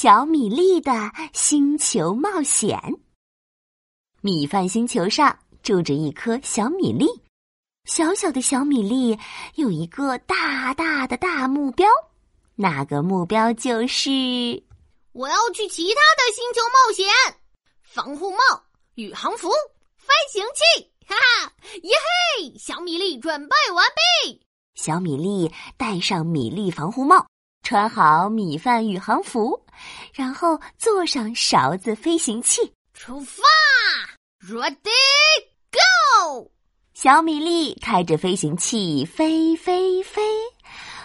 小米粒的星球冒险。米饭星球上住着一颗小米粒，小小的小米粒有一个大大的大目标，那个目标就是我要去其他的星球冒险。防护帽、宇航服、飞行器，哈哈，耶嘿！小米粒准备完毕。小米粒戴上米粒防护帽。穿好米饭宇航服，然后坐上勺子飞行器，出发，Ready Go！小米粒开着飞行器飞飞飞，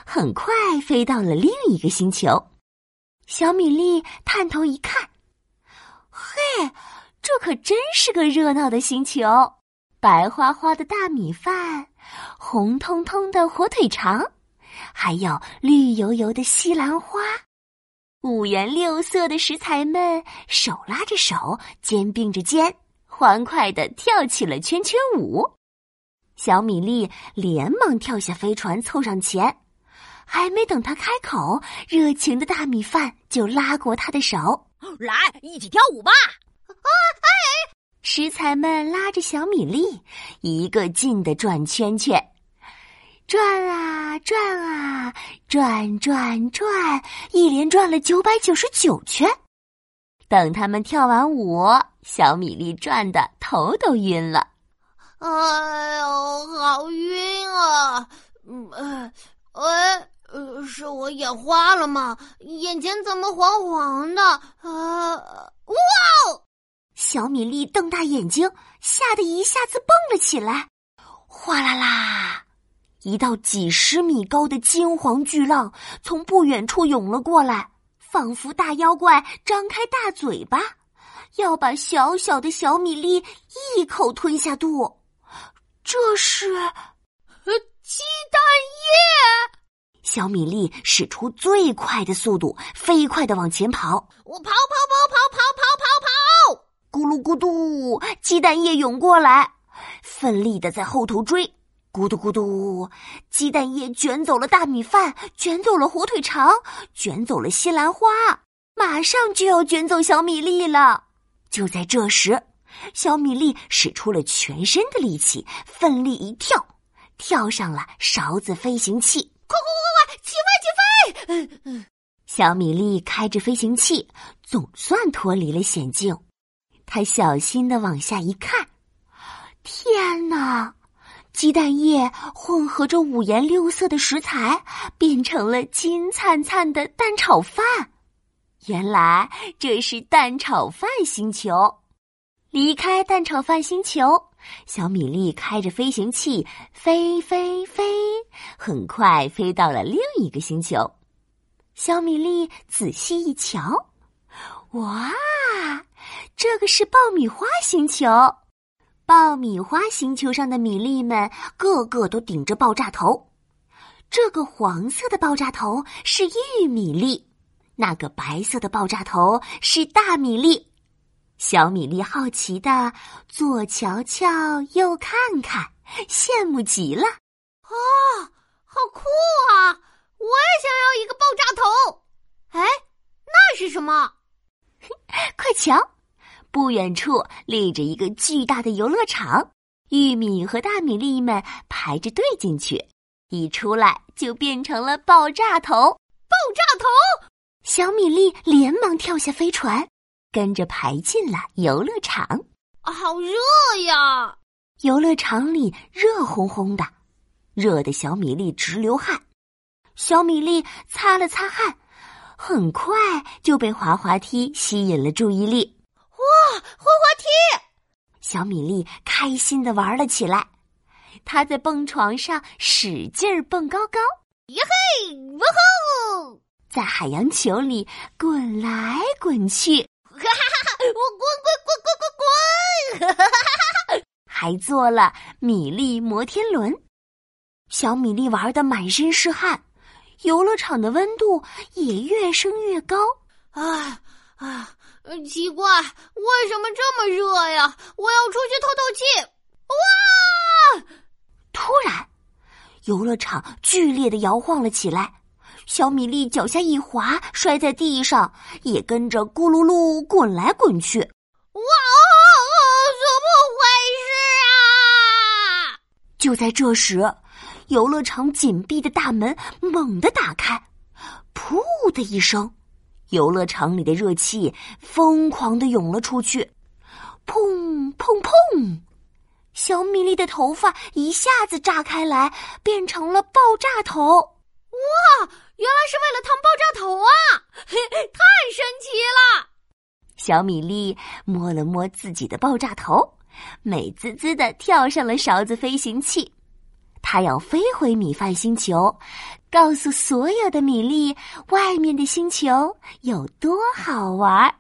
很快飞到了另一个星球。小米粒探头一看，嘿，这可真是个热闹的星球！白花花的大米饭，红彤彤的火腿肠。还有绿油油的西兰花，五颜六色的食材们手拉着手，肩并着肩，欢快的跳起了圈圈舞。小米粒连忙跳下飞船，凑上前，还没等他开口，热情的大米饭就拉过他的手，来一起跳舞吧！啊，哎！食材们拉着小米粒，一个劲的转圈圈。转啊转啊转转转，一连转了九百九十九圈。等他们跳完舞，小米粒转的头都晕了。哎呦，好晕啊！嗯，呃，呃，是我眼花了吗？眼前怎么黄黄的？啊，哇！小米粒瞪大眼睛，吓得一下子蹦了起来。哗啦啦！一道几十米高的金黄巨浪从不远处涌了过来，仿佛大妖怪张开大嘴巴，要把小小的小米粒一口吞下肚。这是，呃，鸡蛋液。小米粒使出最快的速度，飞快的往前跑。我跑跑跑跑跑跑跑跑，咕噜咕嘟，鸡蛋液涌过来，奋力的在后头追。咕嘟咕嘟，鸡蛋液卷走了大米饭，卷走了火腿肠，卷走了西兰花，马上就要卷走小米粒了。就在这时，小米粒使出了全身的力气，奋力一跳，跳上了勺子飞行器。快快快快，起飞起飞！小米粒开着飞行器，总算脱离了险境。他小心的往下一看，天哪！鸡蛋液混合着五颜六色的食材，变成了金灿灿的蛋炒饭。原来这是蛋炒饭星球。离开蛋炒饭星球，小米粒开着飞行器飞飞飞，很快飞到了另一个星球。小米粒仔细一瞧，哇，这个是爆米花星球。爆米花星球上的米粒们个个都顶着爆炸头，这个黄色的爆炸头是玉米粒，那个白色的爆炸头是大米粒。小米粒好奇的左瞧瞧右看看，羡慕极了。哦，好酷啊！我也想要一个爆炸头。哎，那是什么？快瞧！不远处立着一个巨大的游乐场，玉米和大米粒们排着队进去，一出来就变成了爆炸头。爆炸头！小米粒连忙跳下飞船，跟着排进了游乐场。好热呀！游乐场里热烘烘的，热得小米粒直流汗。小米粒擦了擦汗，很快就被滑滑梯吸引了注意力。哇，滑滑梯！小米粒开心的玩了起来。他在蹦床上使劲儿蹦高高，耶嘿，哇吼！在海洋球里滚来滚去，哈哈哈！我滚滚滚滚滚滚！哈哈哈哈！还做了米粒摩天轮。小米粒玩的满身是汗，游乐场的温度也越升越高。啊啊！奇怪，为什么这么热呀？我要出去透透气。哇！突然，游乐场剧烈的摇晃了起来，小米粒脚下一滑，摔在地上，也跟着咕噜噜滚来滚去。哇！怎么回事啊？就在这时，游乐场紧闭的大门猛地打开，噗的一声，游乐场里的热气疯狂的涌了出去，砰砰砰！小米粒的头发一下子炸开来，变成了爆炸头。哇，原来是为了烫爆炸头啊！嘿，太神奇了！小米粒摸了摸自己的爆炸头，美滋滋的跳上了勺子飞行器。他要飞回米饭星球，告诉所有的米粒，外面的星球有多好玩儿。